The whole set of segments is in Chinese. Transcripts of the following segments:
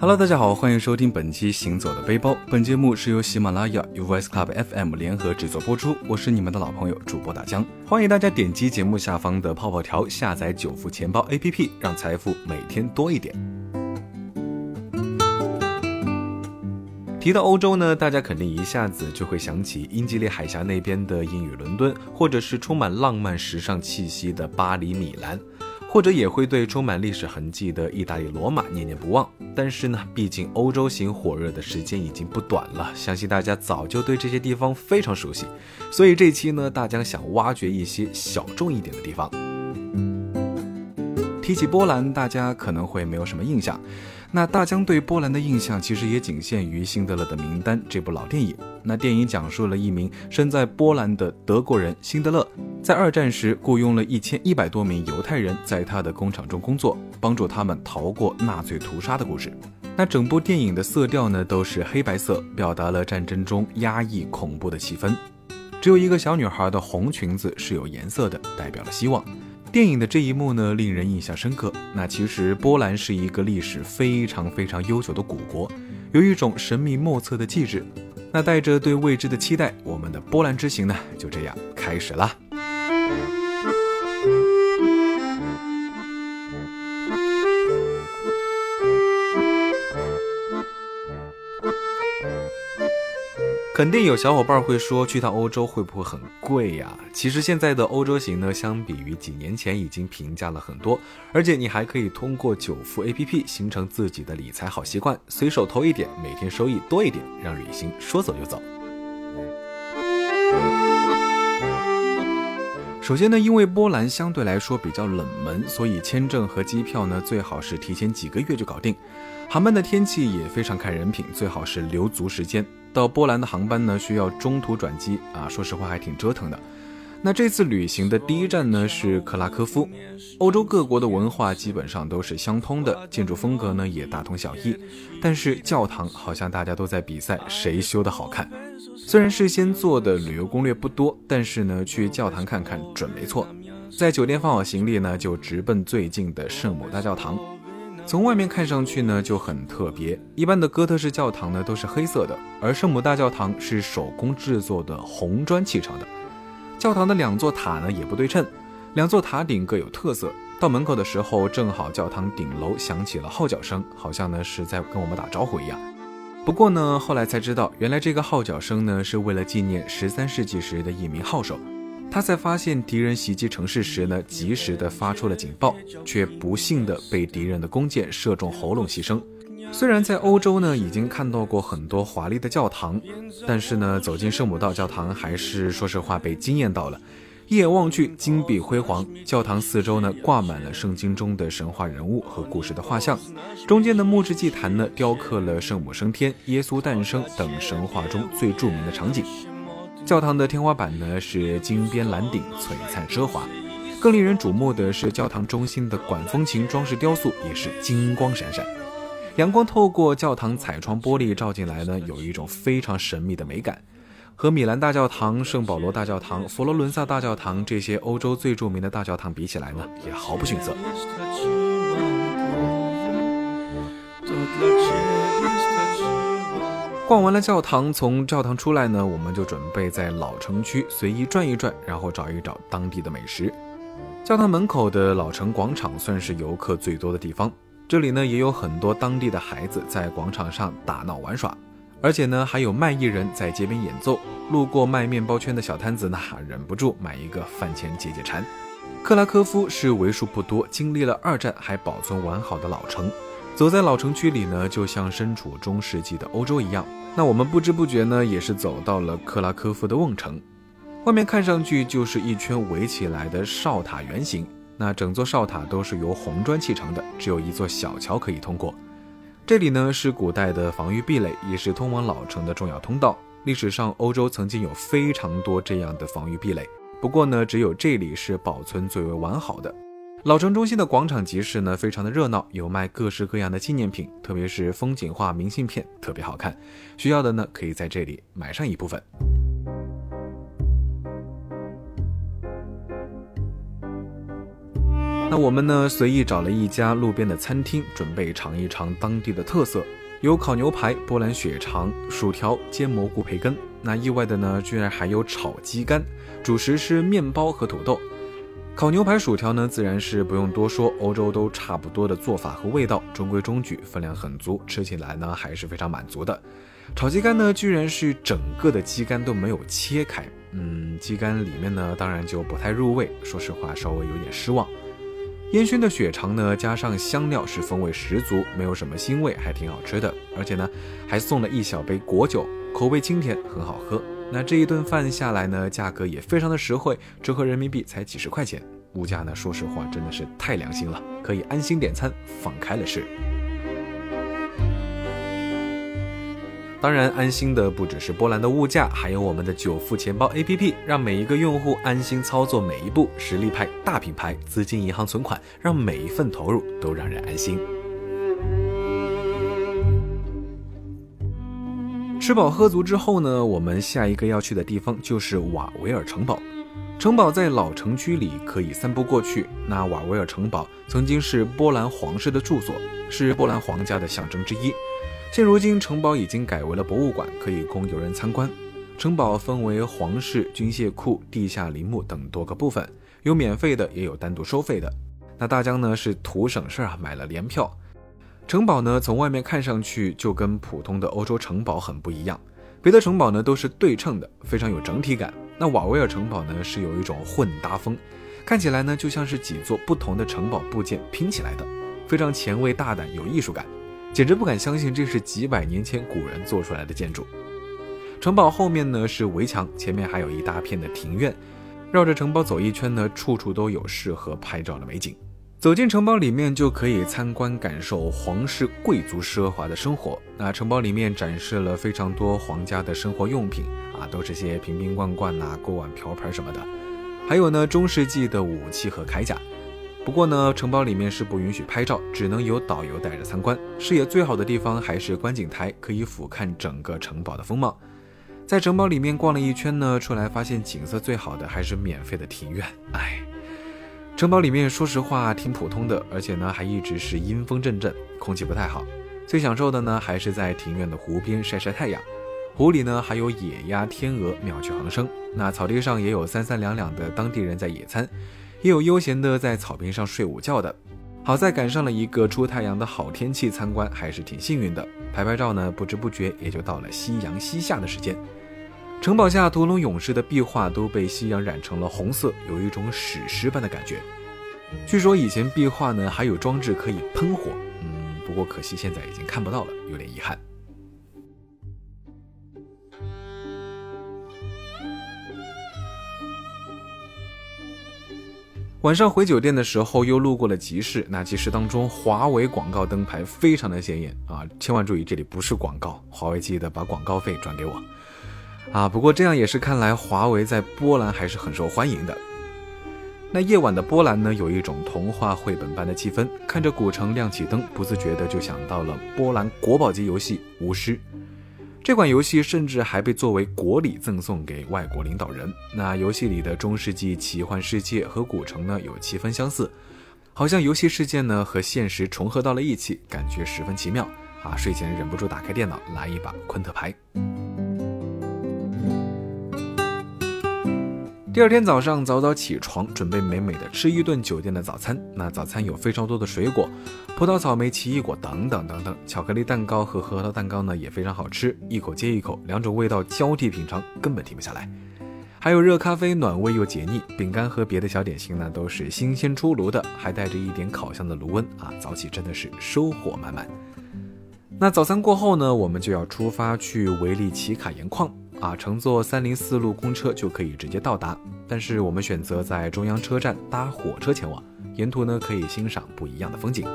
Hello，大家好，欢迎收听本期《行走的背包》。本节目是由喜马拉雅与 Voice Club FM 联合制作播出。我是你们的老朋友主播大江，欢迎大家点击节目下方的泡泡条，下载九富钱包 APP，让财富每天多一点。提到欧洲呢，大家肯定一下子就会想起英吉利海峡那边的英语伦敦，或者是充满浪漫时尚气息的巴黎、米兰。或者也会对充满历史痕迹的意大利罗马念念不忘，但是呢，毕竟欧洲行火热的时间已经不短了，相信大家早就对这些地方非常熟悉，所以这期呢，大家想挖掘一些小众一点的地方。提起波兰，大家可能会没有什么印象。那大江对波兰的印象其实也仅限于《辛德勒的名单》这部老电影。那电影讲述了一名身在波兰的德国人辛德勒，在二战时雇佣了一千一百多名犹太人在他的工厂中工作，帮助他们逃过纳粹屠杀的故事。那整部电影的色调呢都是黑白色，表达了战争中压抑恐怖的气氛。只有一个小女孩的红裙子是有颜色的，代表了希望。电影的这一幕呢，令人印象深刻。那其实波兰是一个历史非常非常悠久的古国，有一种神秘莫测的气质。那带着对未知的期待，我们的波兰之行呢，就这样开始啦。肯定有小伙伴会说，去趟欧洲会不会很贵呀？其实现在的欧洲行呢，相比于几年前已经平价了很多，而且你还可以通过九富 APP 形成自己的理财好习惯，随手投一点，每天收益多一点，让旅行说走就走。首先呢，因为波兰相对来说比较冷门，所以签证和机票呢最好是提前几个月就搞定。航班的天气也非常看人品，最好是留足时间。到波兰的航班呢需要中途转机啊，说实话还挺折腾的。那这次旅行的第一站呢是克拉科夫。欧洲各国的文化基本上都是相通的，建筑风格呢也大同小异，但是教堂好像大家都在比赛谁修的好看。虽然事先做的旅游攻略不多，但是呢，去教堂看看准没错。在酒店放好行李呢，就直奔最近的圣母大教堂。从外面看上去呢，就很特别。一般的哥特式教堂呢都是黑色的，而圣母大教堂是手工制作的红砖砌成的。教堂的两座塔呢也不对称，两座塔顶各有特色。到门口的时候，正好教堂顶楼响起了号角声，好像呢是在跟我们打招呼一样。不过呢，后来才知道，原来这个号角声呢，是为了纪念十三世纪时的一名号手。他在发现敌人袭击城市时呢，及时的发出了警报，却不幸的被敌人的弓箭射中喉咙牺牲。虽然在欧洲呢，已经看到过很多华丽的教堂，但是呢，走进圣母道教堂，还是说实话被惊艳到了。一眼望去，金碧辉煌。教堂四周呢，挂满了圣经中的神话人物和故事的画像。中间的木质祭坛呢，雕刻了圣母升天、耶稣诞生等神话中最著名的场景。教堂的天花板呢，是金边蓝顶，璀璨奢华。更令人瞩目的是，教堂中心的管风琴装饰雕塑也是金光闪闪。阳光透过教堂彩窗玻璃照进来呢，有一种非常神秘的美感。和米兰大教堂、圣保罗大教堂、佛罗伦萨大教堂这些欧洲最著名的大教堂比起来呢，也毫不逊色。逛完了教堂，从教堂出来呢，我们就准备在老城区随意转一转，然后找一找当地的美食。教堂门口的老城广场算是游客最多的地方，这里呢也有很多当地的孩子在广场上打闹玩耍。而且呢，还有卖艺人在街边演奏，路过卖面包圈的小摊子呢，忍不住买一个饭钱解解馋。克拉科夫是为数不多经历了二战还保存完好的老城，走在老城区里呢，就像身处中世纪的欧洲一样。那我们不知不觉呢，也是走到了克拉科夫的瓮城，外面看上去就是一圈围起来的哨塔圆形，那整座哨塔都是由红砖砌成的，只有一座小桥可以通过。这里呢是古代的防御壁垒，也是通往老城的重要通道。历史上，欧洲曾经有非常多这样的防御壁垒，不过呢，只有这里是保存最为完好的。老城中心的广场集市呢，非常的热闹，有卖各式各样的纪念品，特别是风景画明信片，特别好看。需要的呢，可以在这里买上一部分。那我们呢，随意找了一家路边的餐厅，准备尝一尝当地的特色，有烤牛排、波兰血肠、薯条、煎蘑菇、培根。那意外的呢，居然还有炒鸡肝，主食是面包和土豆。烤牛排、薯条呢，自然是不用多说，欧洲都差不多的做法和味道，中规中矩，分量很足，吃起来呢还是非常满足的。炒鸡肝呢，居然是整个的鸡肝都没有切开，嗯，鸡肝里面呢，当然就不太入味，说实话稍微有点失望。烟熏的血肠呢，加上香料是风味十足，没有什么腥味，还挺好吃的，而且呢还送了一小杯果酒，口味清甜，很好喝。那这一顿饭下来呢，价格也非常的实惠，折合人民币才几十块钱，物价呢，说实话真的是太良心了，可以安心点餐，放开了吃。当然，安心的不只是波兰的物价，还有我们的久付钱包 APP，让每一个用户安心操作每一步。实力派大品牌，资金银行存款，让每一份投入都让人安心。吃饱喝足之后呢，我们下一个要去的地方就是瓦维尔城堡。城堡在老城区里可以散步过去。那瓦维尔城堡曾经是波兰皇室的住所，是波兰皇家的象征之一。现如今，城堡已经改为了博物馆，可以供游人参观。城堡分为皇室军械库、地下陵墓等多个部分，有免费的，也有单独收费的。那大江呢是图省事啊，买了联票。城堡呢从外面看上去就跟普通的欧洲城堡很不一样，别的城堡呢都是对称的，非常有整体感。那瓦维尔城堡呢是有一种混搭风，看起来呢就像是几座不同的城堡部件拼起来的，非常前卫大胆，有艺术感。简直不敢相信，这是几百年前古人做出来的建筑。城堡后面呢是围墙，前面还有一大片的庭院。绕着城堡走一圈呢，处处都有适合拍照的美景。走进城堡里面，就可以参观感受皇室贵族奢华的生活。那城堡里面展示了非常多皇家的生活用品啊，都是些瓶瓶罐罐呐、锅碗瓢盆什么的。还有呢，中世纪的武器和铠甲。不过呢，城堡里面是不允许拍照，只能由导游带着参观。视野最好的地方还是观景台，可以俯瞰整个城堡的风貌。在城堡里面逛了一圈呢，出来发现景色最好的还是免费的庭院。哎，城堡里面说实话挺普通的，而且呢还一直是阴风阵阵，空气不太好。最享受的呢还是在庭院的湖边晒晒太阳。湖里呢还有野鸭、天鹅妙趣横生，那草地上也有三三两两的当地人在野餐。也有悠闲的在草坪上睡午觉的，好在赶上了一个出太阳的好天气，参观还是挺幸运的。拍拍照呢，不知不觉也就到了夕阳西下的时间。城堡下屠龙勇士的壁画都被夕阳染成了红色，有一种史诗般的感觉。据说以前壁画呢还有装置可以喷火，嗯，不过可惜现在已经看不到了，有点遗憾。晚上回酒店的时候，又路过了集市。那集市当中，华为广告灯牌非常的显眼啊！千万注意，这里不是广告，华为记得把广告费转给我啊！不过这样也是看来，华为在波兰还是很受欢迎的。那夜晚的波兰呢，有一种童话绘本般的气氛，看着古城亮起灯，不自觉的就想到了波兰国宝级游戏《巫师》。这款游戏甚至还被作为国礼赠送给外国领导人。那游戏里的中世纪奇幻世界和古城呢有七分相似，好像游戏世界呢和现实重合到了一起，感觉十分奇妙啊！睡前忍不住打开电脑来一把昆特牌。第二天早上早早起床，准备美美的吃一顿酒店的早餐。那早餐有非常多的水果，葡萄、草莓、奇异果等等等等。巧克力蛋糕和核桃蛋糕呢也非常好吃，一口接一口，两种味道交替品尝，根本停不下来。还有热咖啡，暖胃又解腻。饼干和别的小点心呢都是新鲜出炉的，还带着一点烤箱的炉温啊！早起真的是收获满满。那早餐过后呢，我们就要出发去维利奇卡盐矿。啊，乘坐三零四路公车就可以直接到达，但是我们选择在中央车站搭火车前往，沿途呢可以欣赏不一样的风景。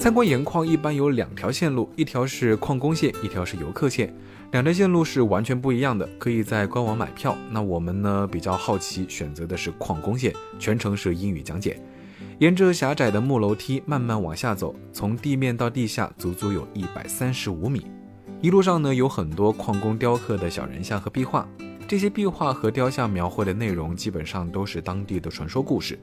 参观盐矿一般有两条线路，一条是矿工线，一条是游客线，两条线路是完全不一样的，可以在官网买票。那我们呢比较好奇，选择的是矿工线，全程是英语讲解，沿着狭窄的木楼梯慢慢往下走，从地面到地下足足有一百三十五米。一路上呢，有很多矿工雕刻的小人像和壁画。这些壁画和雕像描绘的内容基本上都是当地的传说故事。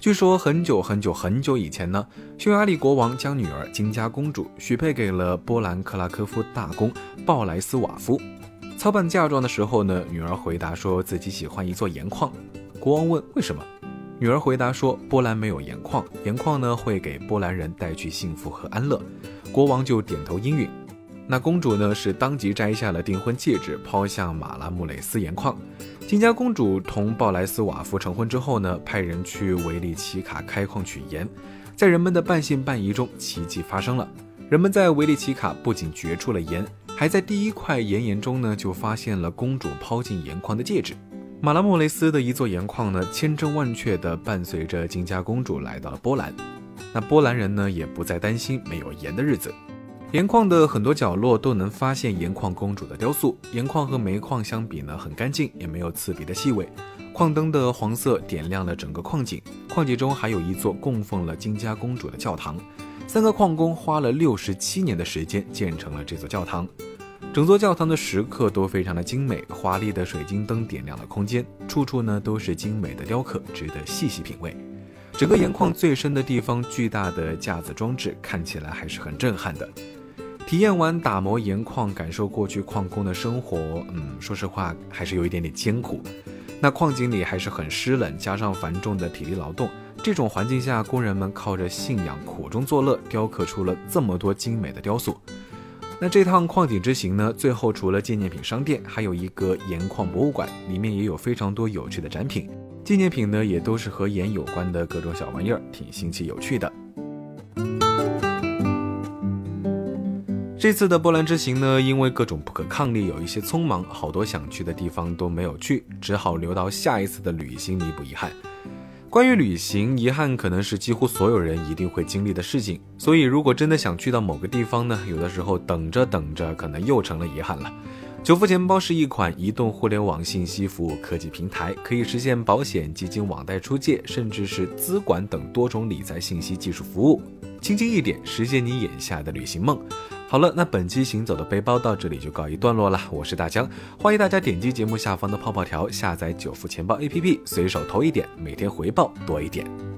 据说很久很久很久以前呢，匈牙利国王将女儿金家公主许配给了波兰克拉科夫大公鲍莱斯瓦夫。操办嫁妆的时候呢，女儿回答说自己喜欢一座盐矿。国王问为什么，女儿回答说波兰没有盐矿，盐矿呢会给波兰人带去幸福和安乐。国王就点头应允。那公主呢是当即摘下了订婚戒指，抛向马拉穆雷斯盐矿。金家公主同鲍莱斯瓦夫成婚之后呢，派人去维利奇卡开矿取盐。在人们的半信半疑中，奇迹发生了。人们在维利奇卡不仅掘出了盐，还在第一块岩盐中呢，就发现了公主抛进盐矿的戒指。马拉莫雷斯的一座盐矿呢，千真万确地伴随着金家公主来到了波兰。那波兰人呢，也不再担心没有盐的日子。盐矿的很多角落都能发现盐矿公主的雕塑。盐矿和煤矿相比呢，很干净，也没有刺鼻的气味。矿灯的黄色点亮了整个矿井。矿井中还有一座供奉了金家公主的教堂。三个矿工花了六十七年的时间建成了这座教堂。整座教堂的石刻都非常的精美，华丽的水晶灯点亮了空间，处处呢都是精美的雕刻，值得细细品味。整个盐矿最深的地方，巨大的架子装置看起来还是很震撼的。体验完打磨盐矿，感受过去矿工的生活，嗯，说实话还是有一点点艰苦。那矿井里还是很湿冷，加上繁重的体力劳动，这种环境下，工人们靠着信仰苦中作乐，雕刻出了这么多精美的雕塑。那这趟矿井之行呢，最后除了纪念品商店，还有一个盐矿博物馆，里面也有非常多有趣的展品。纪念品呢，也都是和盐有关的各种小玩意儿，挺新奇有趣的。这次的波兰之行呢，因为各种不可抗力，有一些匆忙，好多想去的地方都没有去，只好留到下一次的旅行弥补遗憾。关于旅行，遗憾可能是几乎所有人一定会经历的事情，所以如果真的想去到某个地方呢，有的时候等着等着，可能又成了遗憾了。九福钱包是一款移动互联网信息服务科技平台，可以实现保险、基金、网贷出借，甚至是资管等多种理财信息技术服务，轻轻一点实现你眼下的旅行梦。好了，那本期行走的背包到这里就告一段落了。我是大江，欢迎大家点击节目下方的泡泡条，下载九福钱包 APP，随手投一点，每天回报多一点。